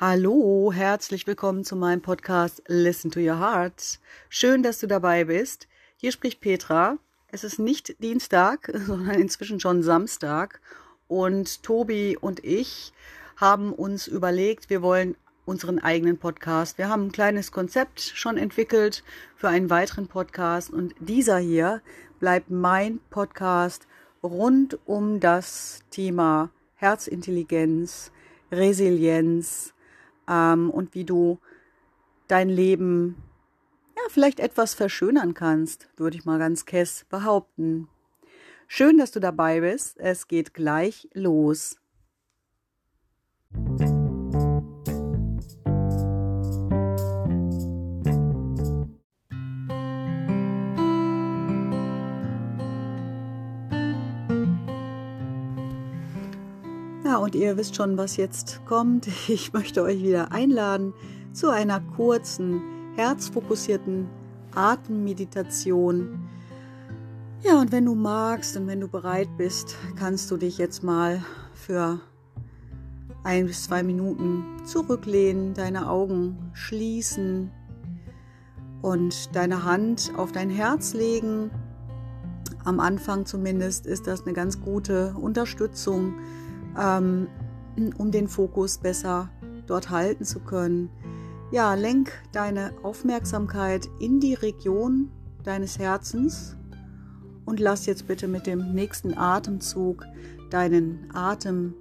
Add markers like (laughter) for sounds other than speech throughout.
Hallo, herzlich willkommen zu meinem Podcast Listen to Your Heart. Schön, dass du dabei bist. Hier spricht Petra. Es ist nicht Dienstag, (laughs) sondern inzwischen schon Samstag. Und Tobi und ich haben uns überlegt, wir wollen unseren eigenen Podcast. Wir haben ein kleines Konzept schon entwickelt für einen weiteren Podcast. Und dieser hier bleibt mein Podcast rund um das Thema Herzintelligenz, Resilienz, ähm, und wie du dein Leben ja vielleicht etwas verschönern kannst, würde ich mal ganz kess behaupten. Schön, dass du dabei bist. Es geht gleich los. Und ihr wisst schon, was jetzt kommt. (laughs) Ich möchte euch wieder einladen zu einer kurzen, herzfokussierten Atemmeditation. Ja, und wenn du magst und wenn du bereit bist, kannst du dich jetzt mal für ein bis zwei Minuten zurücklehnen, deine Augen schließen und deine Hand auf dein Herz legen. Am Anfang zumindest ist das eine ganz gute Unterstützung ähm, um den Fokus besser dort halten zu können. Ja, lenk deine Aufmerksamkeit in die Region deines Herzens und lass jetzt bitte mit dem nächsten Atemzug deinen Atem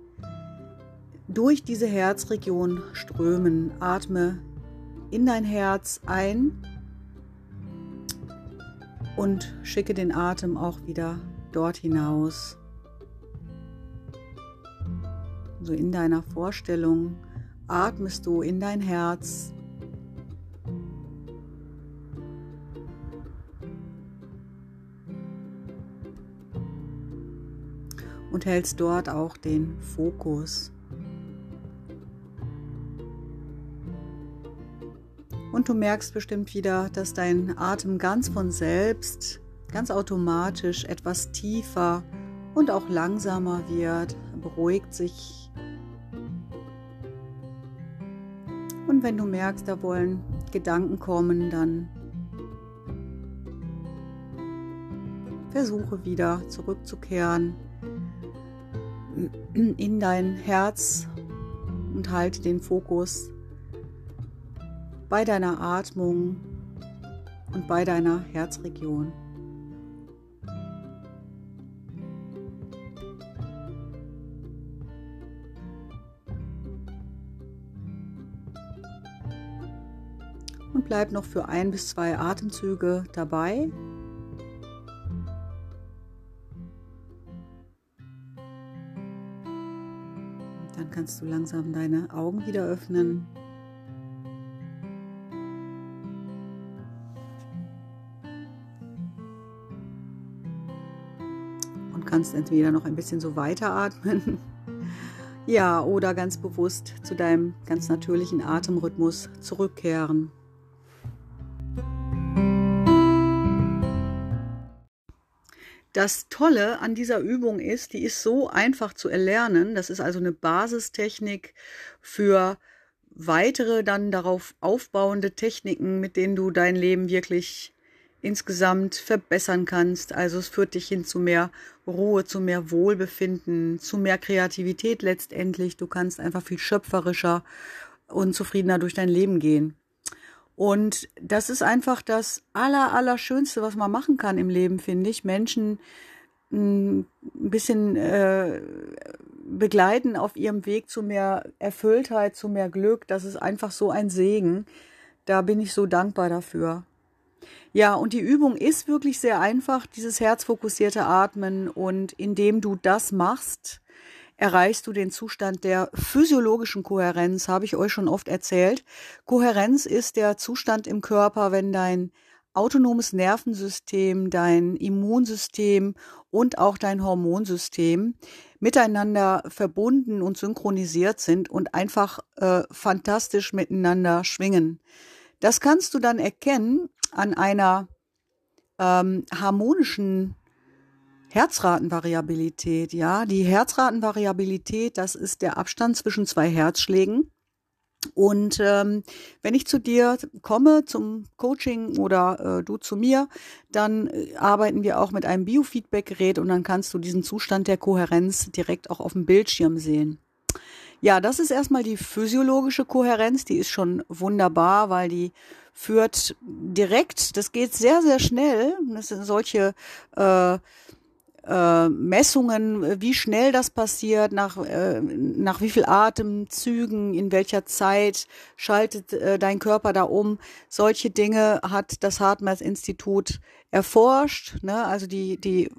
durch diese Herzregion strömen. Atme in dein Herz ein und schicke den Atem auch wieder dort hinaus so in deiner Vorstellung atmest du in dein Herz. Und hältst dort auch den Fokus. Und du merkst bestimmt wieder, dass dein Atem ganz von selbst, ganz automatisch etwas tiefer und auch langsamer wird, beruhigt sich Und wenn du merkst, da wollen Gedanken kommen, dann versuche wieder zurückzukehren in dein Herz und halte den Fokus bei deiner Atmung und bei deiner Herzregion. Bleib noch für ein bis zwei Atemzüge dabei. Dann kannst du langsam deine Augen wieder öffnen. Und kannst entweder noch ein bisschen so weiteratmen. (laughs) Ja, oder ganz bewusst zu deinem ganz natürlichen Atemrhythmus zurückkehren. Das Tolle an dieser Übung ist, die ist so einfach zu erlernen. Das ist also eine Basistechnik für weitere dann darauf aufbauende Techniken, mit denen du dein Leben wirklich insgesamt verbessern kannst. Also es führt dich hin zu mehr Ruhe, zu mehr Wohlbefinden, zu mehr Kreativität letztendlich. Du kannst einfach viel schöpferischer und zufriedener durch dein Leben gehen. Und das ist einfach das aller, aller Schönste, was man machen kann im Leben, finde ich. Menschen hm, ein bisschen äh, begleiten auf ihrem Weg zu mehr Erfülltheit, zu mehr Glück. Das ist einfach so ein Segen. Da bin ich so dankbar dafür. Ja, und die Übung ist wirklich sehr einfach, dieses herzfokussierte Atmen. Und indem du das machst, erreichst du den Zustand der physiologischen Kohärenz, habe ich euch schon oft erzählt. Kohärenz ist der Zustand im Körper, wenn dein autonomes Nervensystem, dein Immunsystem und auch dein Hormonsystem miteinander verbunden und synchronisiert sind und einfach äh, fantastisch miteinander schwingen. Das kannst du dann erkennen an einer ähm, harmonischen Herzratenvariabilität, ja. Die Herzratenvariabilität, das ist der Abstand zwischen zwei Herzschlägen. Und ähm, wenn ich zu dir komme zum Coaching oder äh, du zu mir, dann äh, arbeiten wir auch mit einem Biofeedback-Gerät und dann kannst du diesen Zustand der Kohärenz direkt auch auf dem Bildschirm sehen. Ja, das ist erstmal die physiologische Kohärenz, die ist schon wunderbar, weil die führt direkt, das geht sehr, sehr schnell. Das sind solche äh, äh, Messungen, wie schnell das passiert, nach, äh, nach wie viel Atemzügen, in welcher Zeit schaltet äh, dein Körper da um. Solche Dinge hat das Hartmers-Institut erforscht. Ne? Also die, die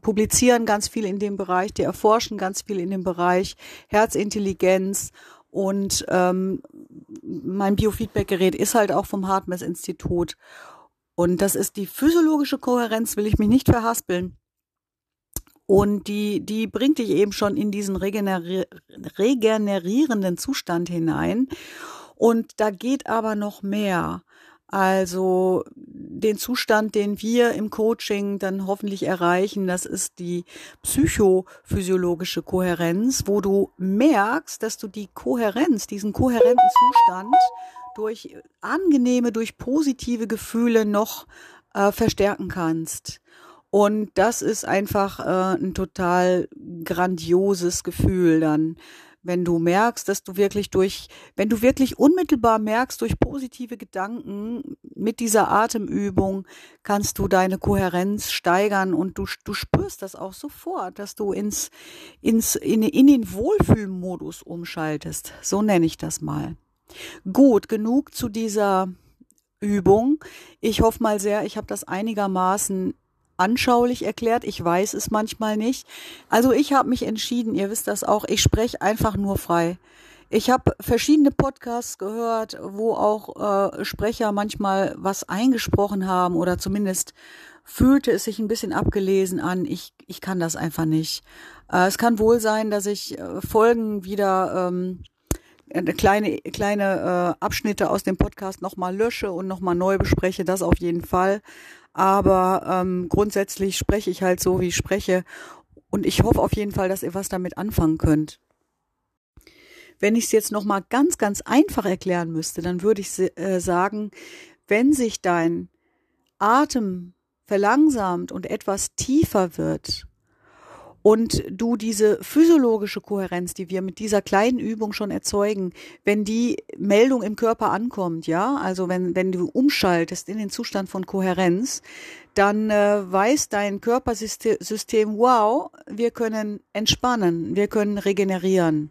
publizieren ganz viel in dem Bereich, die erforschen ganz viel in dem Bereich Herzintelligenz und ähm, mein Biofeedback-Gerät ist halt auch vom Hartmers-Institut. Und das ist die physiologische Kohärenz, will ich mich nicht verhaspeln. Und die, die bringt dich eben schon in diesen regeneri regenerierenden Zustand hinein. Und da geht aber noch mehr. Also den Zustand, den wir im Coaching dann hoffentlich erreichen, das ist die psychophysiologische Kohärenz, wo du merkst, dass du die Kohärenz, diesen kohärenten Zustand durch angenehme, durch positive Gefühle noch äh, verstärken kannst. Und das ist einfach äh, ein total grandioses Gefühl dann, wenn du merkst, dass du wirklich durch, wenn du wirklich unmittelbar merkst, durch positive Gedanken mit dieser Atemübung kannst du deine Kohärenz steigern und du, du spürst das auch sofort, dass du ins, ins, in, in den Wohlfühlmodus umschaltest. So nenne ich das mal. Gut, genug zu dieser Übung. Ich hoffe mal sehr, ich habe das einigermaßen anschaulich erklärt. Ich weiß es manchmal nicht. Also ich habe mich entschieden, ihr wisst das auch, ich spreche einfach nur frei. Ich habe verschiedene Podcasts gehört, wo auch äh, Sprecher manchmal was eingesprochen haben oder zumindest fühlte es sich ein bisschen abgelesen an. Ich, ich kann das einfach nicht. Äh, es kann wohl sein, dass ich äh, Folgen wieder ähm, kleine kleine äh, Abschnitte aus dem Podcast nochmal lösche und nochmal neu bespreche. Das auf jeden Fall. Aber ähm, grundsätzlich spreche ich halt so, wie ich spreche. Und ich hoffe auf jeden Fall, dass ihr was damit anfangen könnt. Wenn ich es jetzt nochmal ganz, ganz einfach erklären müsste, dann würde ich äh, sagen, wenn sich dein Atem verlangsamt und etwas tiefer wird, und du diese physiologische Kohärenz, die wir mit dieser kleinen Übung schon erzeugen, wenn die Meldung im Körper ankommt, ja, also wenn, wenn du umschaltest in den Zustand von Kohärenz, dann äh, weiß dein Körpersystem, wow, wir können entspannen, wir können regenerieren.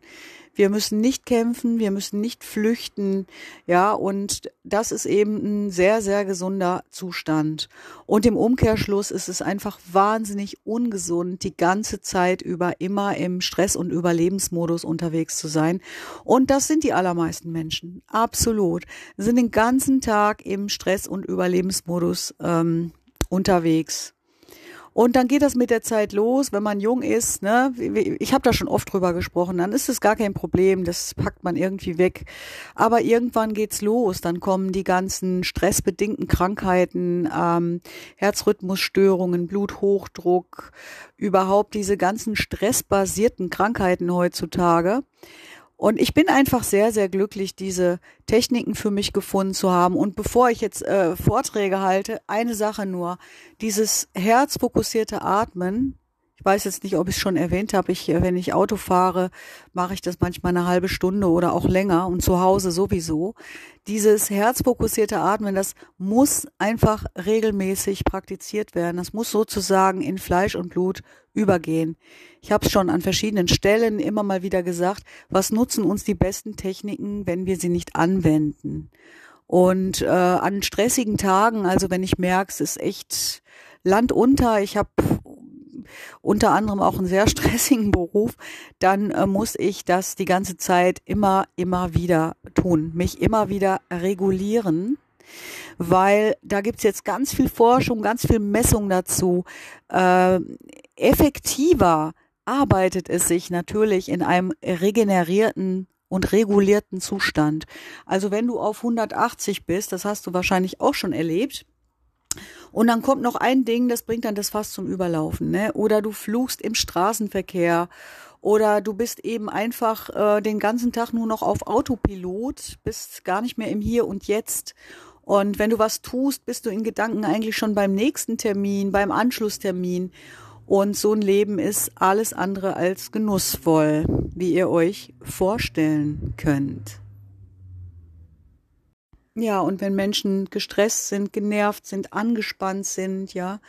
Wir müssen nicht kämpfen, wir müssen nicht flüchten, ja, und das ist eben ein sehr, sehr gesunder Zustand. Und im Umkehrschluss ist es einfach wahnsinnig ungesund, die ganze Zeit über immer im Stress- und Überlebensmodus unterwegs zu sein. Und das sind die allermeisten Menschen, absolut. Sind den ganzen Tag im Stress- und Überlebensmodus ähm, unterwegs. Und dann geht das mit der Zeit los, wenn man jung ist. Ne? Ich habe da schon oft drüber gesprochen. Dann ist es gar kein Problem, das packt man irgendwie weg. Aber irgendwann geht's los. Dann kommen die ganzen stressbedingten Krankheiten, ähm, Herzrhythmusstörungen, Bluthochdruck, überhaupt diese ganzen stressbasierten Krankheiten heutzutage. Und ich bin einfach sehr, sehr glücklich, diese Techniken für mich gefunden zu haben. Und bevor ich jetzt äh, Vorträge halte, eine Sache nur. Dieses herzfokussierte Atmen, ich weiß jetzt nicht, ob ich es schon erwähnt habe. Ich, wenn ich Auto fahre, mache ich das manchmal eine halbe Stunde oder auch länger und zu Hause sowieso. Dieses herzfokussierte Atmen, das muss einfach regelmäßig praktiziert werden. Das muss sozusagen in Fleisch und Blut übergehen. Ich habe es schon an verschiedenen Stellen immer mal wieder gesagt, was nutzen uns die besten Techniken, wenn wir sie nicht anwenden? Und äh, an stressigen Tagen, also wenn ich merke, es ist echt Land unter, ich habe unter anderem auch einen sehr (laughs) stressigen Beruf, dann äh, muss ich das die ganze Zeit immer, immer wieder tun, mich immer wieder regulieren, weil da gibt's jetzt ganz viel Forschung, ganz viel Messung dazu. Äh, effektiver arbeitet es sich natürlich in einem regenerierten und regulierten Zustand. Also wenn du auf 180 bist, das hast du wahrscheinlich auch schon erlebt, und dann kommt noch ein Ding, das bringt dann das Fass zum Überlaufen, ne? Oder du fluchst im Straßenverkehr oder du bist eben einfach äh, den ganzen Tag nur noch auf Autopilot, bist gar nicht mehr im Hier und Jetzt. Und wenn du was tust, bist du in Gedanken eigentlich schon beim nächsten Termin, beim Anschlusstermin. Und so ein Leben ist alles andere als genussvoll, wie ihr euch vorstellen könnt. Ja, und wenn Menschen gestresst sind, genervt sind, angespannt sind, ja,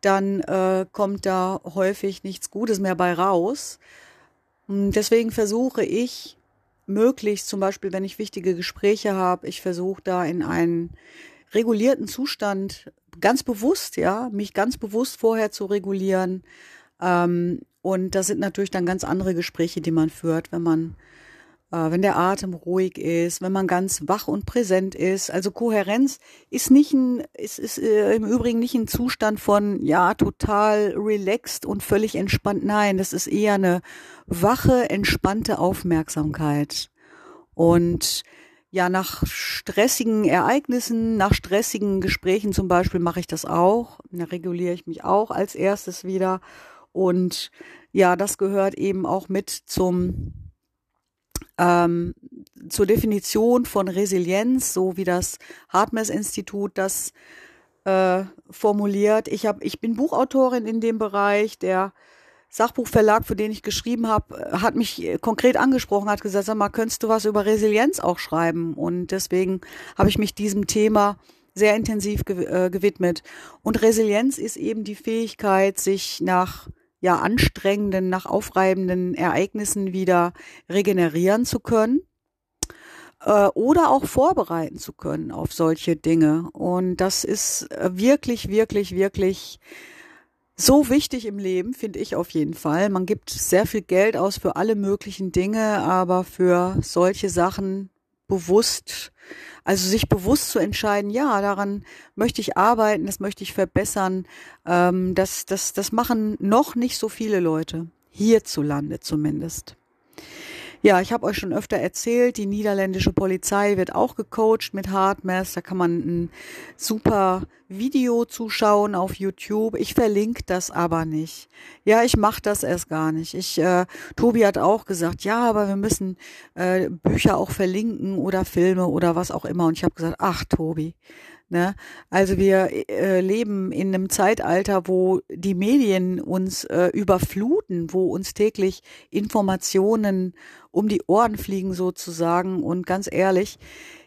dann äh, kommt da häufig nichts Gutes mehr bei raus. Hm, deswegen versuche ich möglichst, zum Beispiel, wenn ich wichtige Gespräche habe, ich versuche da in einen regulierten Zustand ganz bewusst, ja, mich ganz bewusst vorher zu regulieren. Ähm, und das sind natürlich dann ganz andere Gespräche, die man führt, wenn man äh, wenn der Atem ruhig ist, wenn man ganz wach und präsent ist. Also Kohärenz ist nicht ein, ist, ist äh, im Übrigen nicht ein Zustand von, ja, total relaxed und völlig entspannt. Nein, das ist eher eine wache, entspannte Aufmerksamkeit. Und ja, nach stressigen Ereignissen, nach stressigen Gesprächen zum Beispiel mache ich das auch. Da reguliere ich mich auch als erstes wieder. Und ja, das gehört eben auch mit zum ähm, zur Definition von Resilienz, so wie das Hartmess-Institut das äh, formuliert. Ich, hab, ich bin Buchautorin in dem Bereich. Der Sachbuchverlag, für den ich geschrieben habe, hat mich konkret angesprochen, hat gesagt, sag mal, könntest du was über Resilienz auch schreiben? Und deswegen habe ich mich diesem Thema sehr intensiv äh, gewidmet. Und Resilienz ist eben die Fähigkeit, sich nach ja anstrengenden, nach aufreibenden Ereignissen wieder regenerieren zu können äh, oder auch vorbereiten zu können auf solche Dinge. Und das ist äh, wirklich, wirklich, wirklich so wichtig im Leben, finde ich auf jeden Fall. Man gibt sehr viel Geld aus für alle möglichen Dinge, aber für solche Sachen bewusst also sich bewusst zu entscheiden, ja, daran möchte ich arbeiten, das möchte ich verbessern, ähm, das, das, das machen noch nicht so viele Leute, hierzulande zumindest. Ja, ich habe euch schon öfter erzählt, die niederländische Polizei wird auch gecoacht mit Hardmass. Da kann man ein super Video zuschauen auf YouTube. Ich verlinke das aber nicht. Ja, ich mache das erst gar nicht. Ich, äh, Tobi hat auch gesagt, ja, aber wir müssen äh, Bücher auch verlinken oder Filme oder was auch immer. Und ich habe gesagt, ach Tobi, Ne? Also wir äh, leben in einem Zeitalter, wo die Medien uns äh, überfluten, wo uns täglich Informationen um die Ohren fliegen sozusagen. Und ganz ehrlich,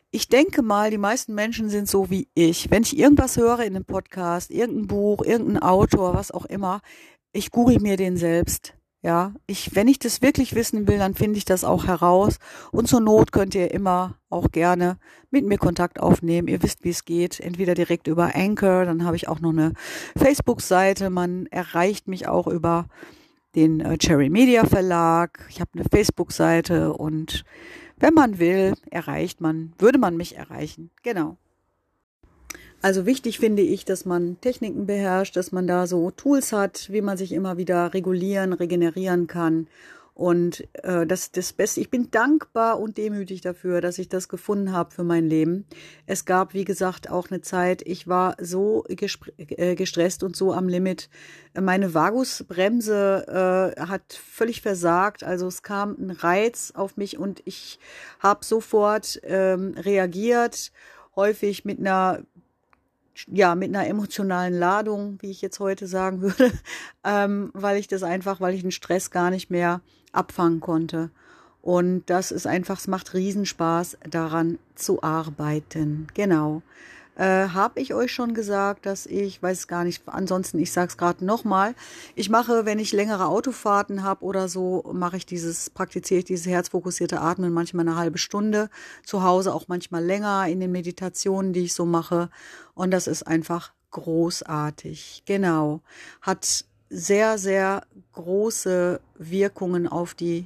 ich denke mal, die meisten Menschen sind so wie ich. Wenn ich irgendwas höre in einem Podcast, irgendein Buch, irgendein Autor, was auch immer, ich google mir den selbst. Ja, ich, wenn ich das wirklich wissen will, dann finde ich das auch heraus. Und zur Not könnt ihr immer auch gerne mit mir Kontakt aufnehmen. Ihr wisst, wie es geht. Entweder direkt über Anchor, dann habe ich auch noch eine Facebook-Seite. Man erreicht mich auch über den äh, Cherry Media Verlag. Ich habe eine Facebook-Seite und wenn man will, erreicht man, würde man mich erreichen. Genau. Also wichtig finde ich, dass man Techniken beherrscht, dass man da so Tools hat, wie man sich immer wieder regulieren, regenerieren kann. Und äh, das das Beste. Ich bin dankbar und demütig dafür, dass ich das gefunden habe für mein Leben. Es gab, wie gesagt, auch eine Zeit, ich war so äh, gestresst und so am Limit. Meine Vagusbremse äh, hat völlig versagt. Also es kam ein Reiz auf mich und ich habe sofort ähm, reagiert häufig mit einer ja, mit einer emotionalen Ladung, wie ich jetzt heute sagen würde, (laughs) ähm, weil ich das einfach, weil ich den Stress gar nicht mehr abfangen konnte. Und das ist einfach, es macht Riesenspaß, daran zu arbeiten. Genau. Äh, habe ich euch schon gesagt, dass ich, weiß gar nicht, ansonsten, ich sage es gerade nochmal, ich mache, wenn ich längere Autofahrten habe oder so, mache ich dieses, praktiziere ich dieses herzfokussierte Atmen manchmal eine halbe Stunde, zu Hause auch manchmal länger in den Meditationen, die ich so mache. Und das ist einfach großartig. Genau. Hat sehr, sehr große Wirkungen auf die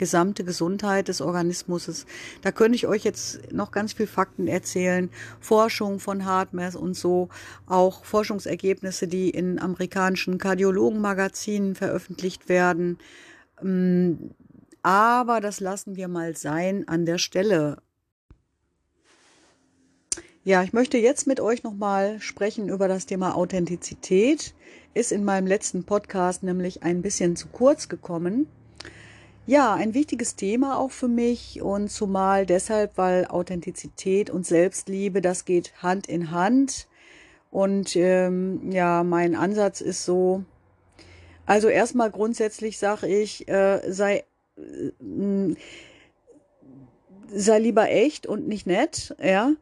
gesamte Gesundheit des Organismus. Da könnte ich euch jetzt noch ganz viel Fakten erzählen, Forschung von Hartmers und so, auch Forschungsergebnisse, die in amerikanischen Kardiologenmagazinen veröffentlicht werden. Mm, aber das lassen wir mal sein an der Stelle. Ja, ich möchte jetzt mit euch nochmal sprechen über das Thema Authentizität. Ist in meinem letzten Podcast nämlich ein bisschen zu kurz gekommen. Ja, ein wichtiges Thema auch für mich und zumal deshalb, weil Authentizität und Selbstliebe, das geht Hand in Hand. Und ähm, ja, mein Ansatz ist so, also erstmal grundsätzlich sage ich, äh, sei, äh, sei lieber echt und nicht nett, ja.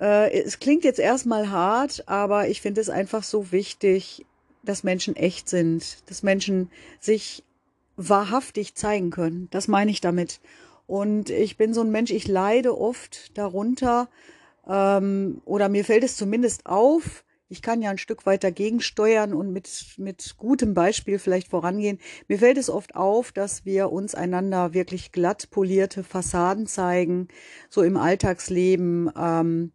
Äh, es klingt jetzt erstmal hart, aber ich finde es einfach so wichtig, dass Menschen echt sind, dass Menschen sich wahrhaftig zeigen können. Das meine ich damit. Und ich bin so ein Mensch, ich leide oft darunter, ähm, oder mir fällt es zumindest auf, ich kann ja ein Stück weit dagegen steuern und mit, mit gutem Beispiel vielleicht vorangehen. Mir fällt es oft auf, dass wir uns einander wirklich glatt polierte Fassaden zeigen, so im Alltagsleben. Ähm,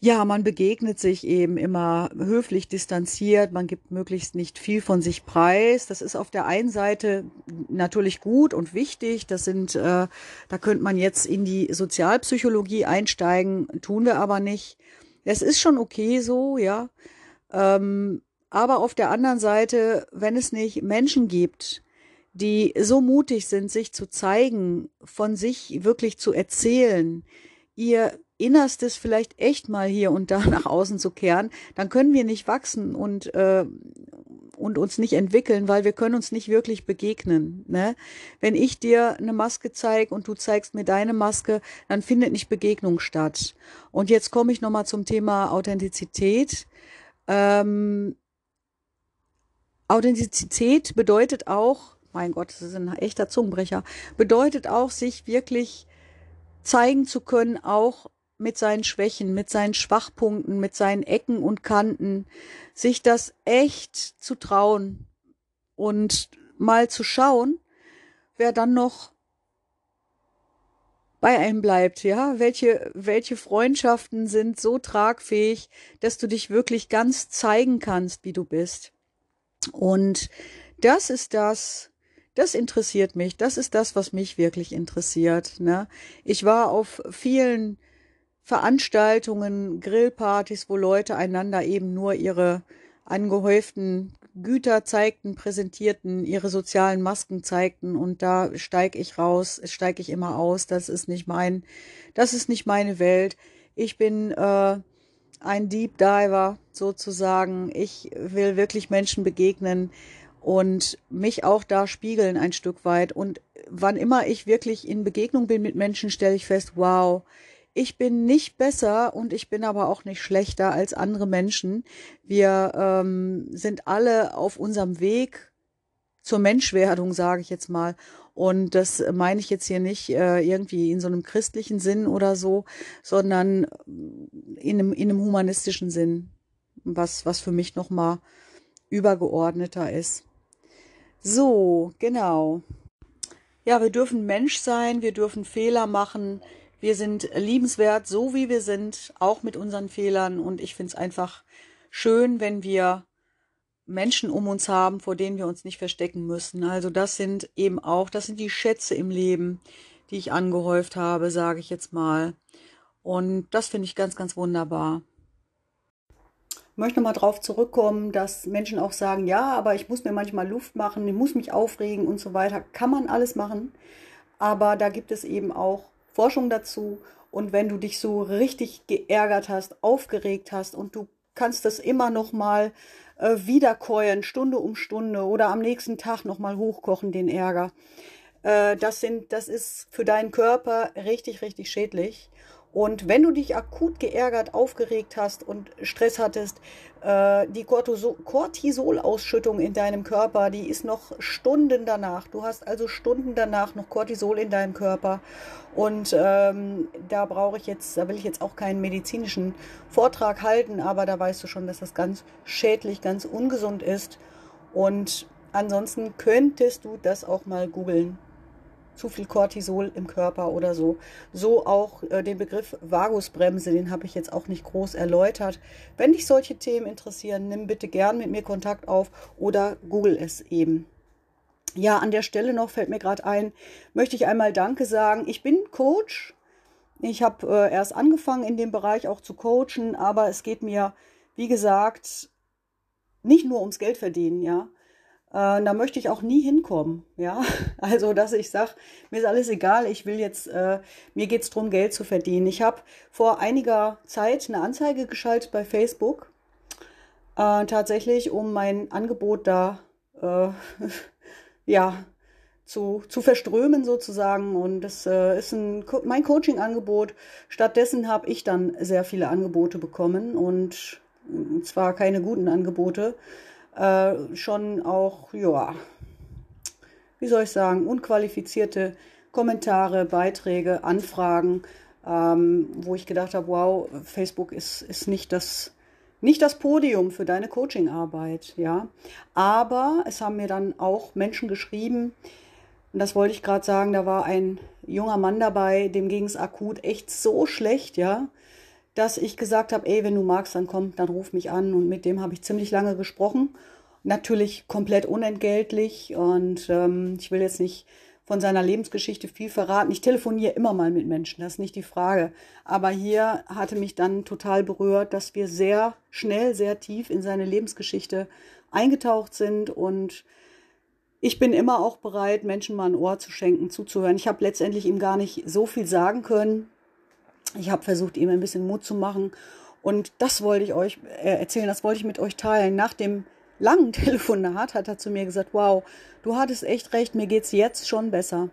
ja, man begegnet sich eben immer höflich distanziert, man gibt möglichst nicht viel von sich preis. Das ist auf der einen Seite natürlich gut und wichtig. Das sind, äh, da könnte man jetzt in die Sozialpsychologie einsteigen, tun wir aber nicht. Es ist schon okay so, ja. Ähm, aber auf der anderen Seite, wenn es nicht Menschen gibt, die so mutig sind, sich zu zeigen, von sich wirklich zu erzählen, ihr Innerstes vielleicht echt mal hier und da (laughs) nach außen zu kehren, dann können wir nicht wachsen und, äh, und uns nicht entwickeln, weil wir können uns nicht wirklich begegnen. Ne? Wenn ich dir eine Maske zeige und du zeigst mir deine Maske, dann findet nicht Begegnung statt. Und jetzt komme ich nochmal zum Thema Authentizität. Ähm, Authentizität bedeutet auch, mein Gott, das ist ein echter Zungenbrecher, bedeutet auch, sich wirklich zeigen zu können, auch mit seinen Schwächen, mit seinen Schwachpunkten, mit seinen Ecken und Kanten, sich das echt zu trauen und mal zu schauen, wer dann noch bei einem bleibt, ja, welche, welche Freundschaften sind so tragfähig, dass du dich wirklich ganz zeigen kannst, wie du bist. Und das ist das, das interessiert mich, das ist das, was mich wirklich interessiert. Ne? Ich war auf vielen Veranstaltungen, Grillpartys, wo Leute einander eben nur ihre angehäuften Güter zeigten, präsentierten, ihre sozialen Masken zeigten und da steige ich raus, steige ich immer aus. Das ist nicht mein, das ist nicht meine Welt. Ich bin äh, ein Deep Diver sozusagen. Ich will wirklich Menschen begegnen und mich auch da spiegeln ein Stück weit. Und wann immer ich wirklich in Begegnung bin mit Menschen, stelle ich fest, wow, ich bin nicht besser und ich bin aber auch nicht schlechter als andere Menschen. Wir ähm, sind alle auf unserem Weg zur Menschwerdung, sage ich jetzt mal. Und das meine ich jetzt hier nicht äh, irgendwie in so einem christlichen Sinn oder so, sondern in einem, in einem humanistischen Sinn, was, was für mich nochmal übergeordneter ist. So, genau. Ja, wir dürfen Mensch sein, wir dürfen Fehler machen, wir sind liebenswert, so wie wir sind, auch mit unseren Fehlern. Und ich finde es einfach schön, wenn wir Menschen um uns haben, vor denen wir uns nicht verstecken müssen. Also das sind eben auch, das sind die Schätze im Leben, die ich angehäuft habe, sage ich jetzt mal. Und das finde ich ganz, ganz wunderbar. Ich möchte mal darauf zurückkommen, dass Menschen auch sagen, ja, aber ich muss mir manchmal Luft machen, ich muss mich aufregen und so weiter. Kann man alles machen, aber da gibt es eben auch Forschung dazu. Und wenn du dich so richtig geärgert hast, aufgeregt hast und du kannst das immer noch mal äh, wiederkäuen, Stunde um Stunde oder am nächsten Tag noch mal hochkochen, den Ärger. Äh, das sind, das ist für deinen Körper richtig, richtig schädlich. Und wenn du dich akut geärgert, aufgeregt hast und Stress hattest, äh, die Cortisolausschüttung in deinem Körper, die ist noch Stunden danach. Du hast also Stunden danach noch Cortisol in deinem Körper. Und ähm, da brauche ich jetzt, da will ich jetzt auch keinen medizinischen Vortrag halten, aber da weißt du schon, dass das ganz schädlich, ganz ungesund ist. Und ansonsten könntest du das auch mal googeln zu viel Cortisol im Körper oder so. So auch äh, den Begriff Vagusbremse, den habe ich jetzt auch nicht groß erläutert. Wenn dich solche Themen interessieren, nimm bitte gern mit mir Kontakt auf oder google es eben. Ja, an der Stelle noch fällt mir gerade ein, möchte ich einmal Danke sagen. Ich bin Coach. Ich habe äh, erst angefangen in dem Bereich auch zu coachen, aber es geht mir, wie gesagt, nicht nur ums Geld verdienen, ja. Äh, da möchte ich auch nie hinkommen, ja. (laughs) Also, dass ich sage, mir ist alles egal, ich will jetzt, äh, mir geht es darum, Geld zu verdienen. Ich habe vor einiger Zeit eine Anzeige geschaltet bei Facebook, äh, tatsächlich, um mein Angebot da, äh, (laughs) ja, zu, zu verströmen sozusagen. Und das äh, ist ein, mein Coaching-Angebot. Stattdessen habe ich dann sehr viele Angebote bekommen und zwar keine guten Angebote, äh, schon auch, ja, wie soll ich sagen, unqualifizierte Kommentare, Beiträge, Anfragen, ähm, wo ich gedacht habe, wow, Facebook ist, ist nicht das nicht das Podium für deine Coachingarbeit, ja. Aber es haben mir dann auch Menschen geschrieben, und das wollte ich gerade sagen, da war ein junger Mann dabei, dem ging es akut echt so schlecht, ja dass ich gesagt habe, ey, wenn du magst, dann komm, dann ruf mich an. Und mit dem habe ich ziemlich lange gesprochen. Natürlich komplett unentgeltlich. Und ähm, ich will jetzt nicht von seiner Lebensgeschichte viel verraten. Ich telefoniere immer mal mit Menschen, das ist nicht die Frage. Aber hier hatte mich dann total berührt, dass wir sehr schnell, sehr tief in seine Lebensgeschichte eingetaucht sind und ich bin immer auch bereit, Menschen mal ein Ohr zu schenken, zuzuhören. Ich habe letztendlich ihm gar nicht so viel sagen können, ich habe versucht, ihm ein bisschen Mut zu machen. Und das wollte ich euch äh, erzählen, das wollte ich mit euch teilen. Nach dem langen (laughs) Telefonat hat er zu mir gesagt, wow, du hattest echt recht, mir geht's jetzt schon besser.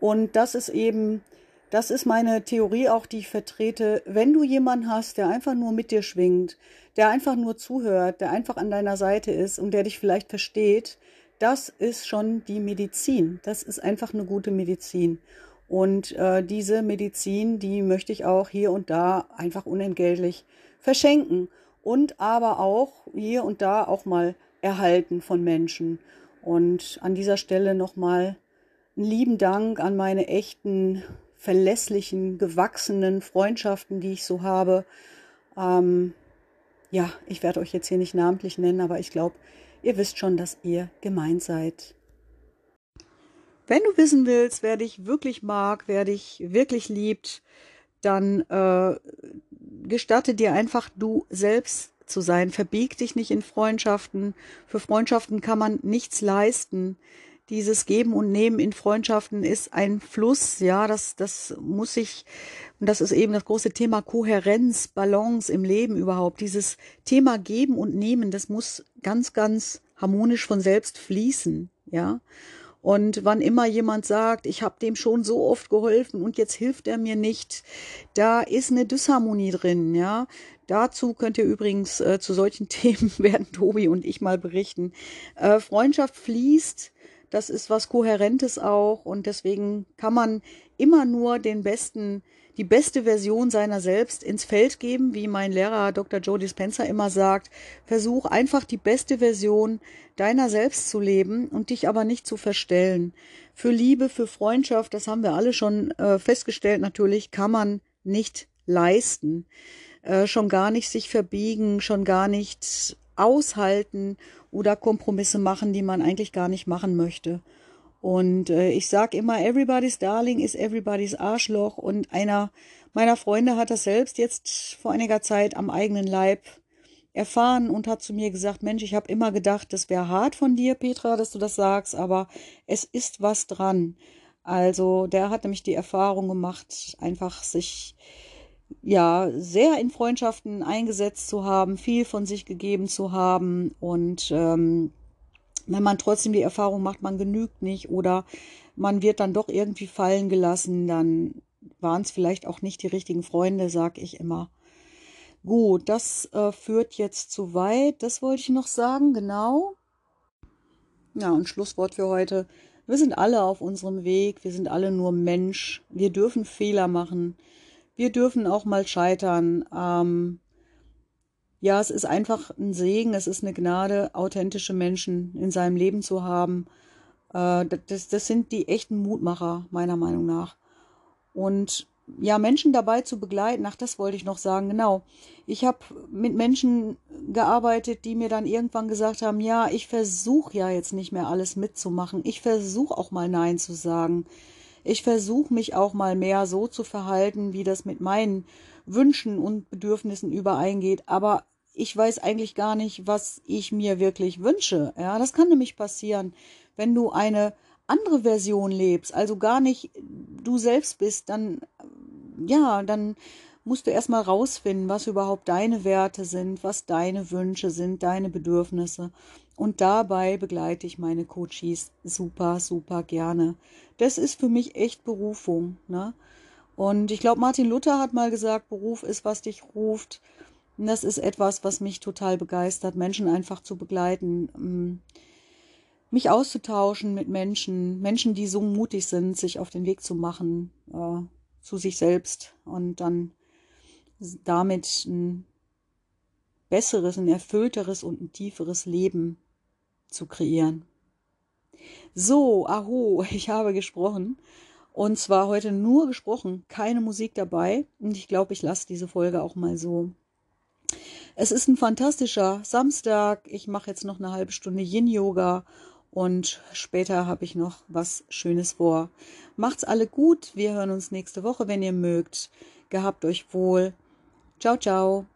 Und das ist eben, das ist meine Theorie auch, die ich vertrete. Wenn du jemanden hast, der einfach nur mit dir schwingt, der einfach nur zuhört, der einfach an deiner Seite ist und der dich vielleicht versteht, das ist schon die Medizin. Das ist einfach eine gute Medizin. Und äh, diese Medizin, die möchte ich auch hier und da einfach unentgeltlich verschenken und aber auch hier und da auch mal erhalten von Menschen. Und an dieser Stelle nochmal einen lieben Dank an meine echten, verlässlichen, gewachsenen Freundschaften, die ich so habe. Ähm, ja, ich werde euch jetzt hier nicht namentlich nennen, aber ich glaube, ihr wisst schon, dass ihr gemeint seid. Wenn du wissen willst, wer dich wirklich mag, wer dich wirklich liebt, dann äh, gestatte dir einfach du selbst zu sein. Verbieg dich nicht in Freundschaften. Für Freundschaften kann man nichts leisten. Dieses Geben und Nehmen in Freundschaften ist ein Fluss, ja, das, das muss sich, und das ist eben das große Thema Kohärenz, Balance im Leben überhaupt. Dieses Thema Geben und Nehmen, das muss ganz, ganz harmonisch von selbst fließen, ja. Und wann immer jemand sagt, ich habe dem schon so oft geholfen und jetzt hilft er mir nicht, da ist eine Disharmonie drin, ja. Dazu könnt ihr übrigens äh, zu solchen (laughs) Themen werden Tobi und ich mal berichten. Äh, Freundschaft fließt, das ist was Kohärentes auch und deswegen kann man immer nur den besten die beste Version seiner selbst ins Feld geben, wie mein Lehrer Dr. Joe Dispenza immer sagt. Versuch einfach die beste Version deiner selbst zu leben und dich aber nicht zu verstellen. Für Liebe, für Freundschaft, das haben wir alle schon äh, festgestellt, natürlich kann man nicht leisten. Äh, schon gar nicht sich verbiegen, schon gar nicht aushalten oder Kompromisse machen, die man eigentlich gar nicht machen möchte. Und äh, ich sag immer, everybody's darling is everybody's Arschloch. Und einer meiner Freunde hat das selbst jetzt vor einiger Zeit am eigenen Leib erfahren und hat zu mir gesagt, Mensch, ich habe immer gedacht, das wäre hart von dir, Petra, dass du das sagst, aber es ist was dran. Also der hat nämlich die Erfahrung gemacht, einfach sich ja sehr in Freundschaften eingesetzt zu haben, viel von sich gegeben zu haben und ähm, wenn man trotzdem die Erfahrung macht, man genügt nicht oder man wird dann doch irgendwie fallen gelassen, dann waren es vielleicht auch nicht die richtigen Freunde, sag ich immer. Gut, das äh, führt jetzt zu weit. Das wollte ich noch sagen, genau. Ja, und Schlusswort für heute. Wir sind alle auf unserem Weg. Wir sind alle nur Mensch. Wir dürfen Fehler machen. Wir dürfen auch mal scheitern. Ähm, ja, es ist einfach ein Segen, es ist eine Gnade, authentische Menschen in seinem Leben zu haben. Äh, das, das sind die echten Mutmacher, meiner Meinung nach. Und ja, Menschen dabei zu begleiten, ach, das wollte ich noch sagen, genau. Ich habe mit Menschen gearbeitet, die mir dann irgendwann gesagt haben, ja, ich versuche ja jetzt nicht mehr alles mitzumachen. Ich versuche auch mal Nein zu sagen. Ich versuche mich auch mal mehr so zu verhalten, wie das mit meinen Wünschen und Bedürfnissen übereingeht. Aber ich weiß eigentlich gar nicht, was ich mir wirklich wünsche. Ja, das kann nämlich passieren, wenn du eine andere Version lebst, also gar nicht du selbst bist, dann, ja, dann musst du erstmal rausfinden, was überhaupt deine Werte sind, was deine Wünsche sind, deine Bedürfnisse. Und dabei begleite ich meine Coaches super, super gerne. Das ist für mich echt Berufung. Ne? Und ich glaube, Martin Luther hat mal gesagt, Beruf ist, was dich ruft. Und das ist etwas, was mich total begeistert, Menschen einfach zu begleiten, ähm, mich auszutauschen mit Menschen, Menschen, die so mutig sind, sich auf den Weg zu machen äh, zu sich selbst und dann damit ein besseres, ein erfüllteres und ein tieferes Leben zu kreieren. So, aho, (laughs) ich habe gesprochen. Und zwar heute nur gesprochen, keine Musik dabei. Und ich glaube, ich lasse diese Folge auch mal so. Es ist ein fantastischer Samstag. Ich mache jetzt noch eine halbe Stunde Yin-Yoga und später habe ich noch was Schönes vor. Macht's alle gut. Wir hören uns nächste Woche, wenn ihr mögt. Gehabt euch wohl. Ciao, ciao.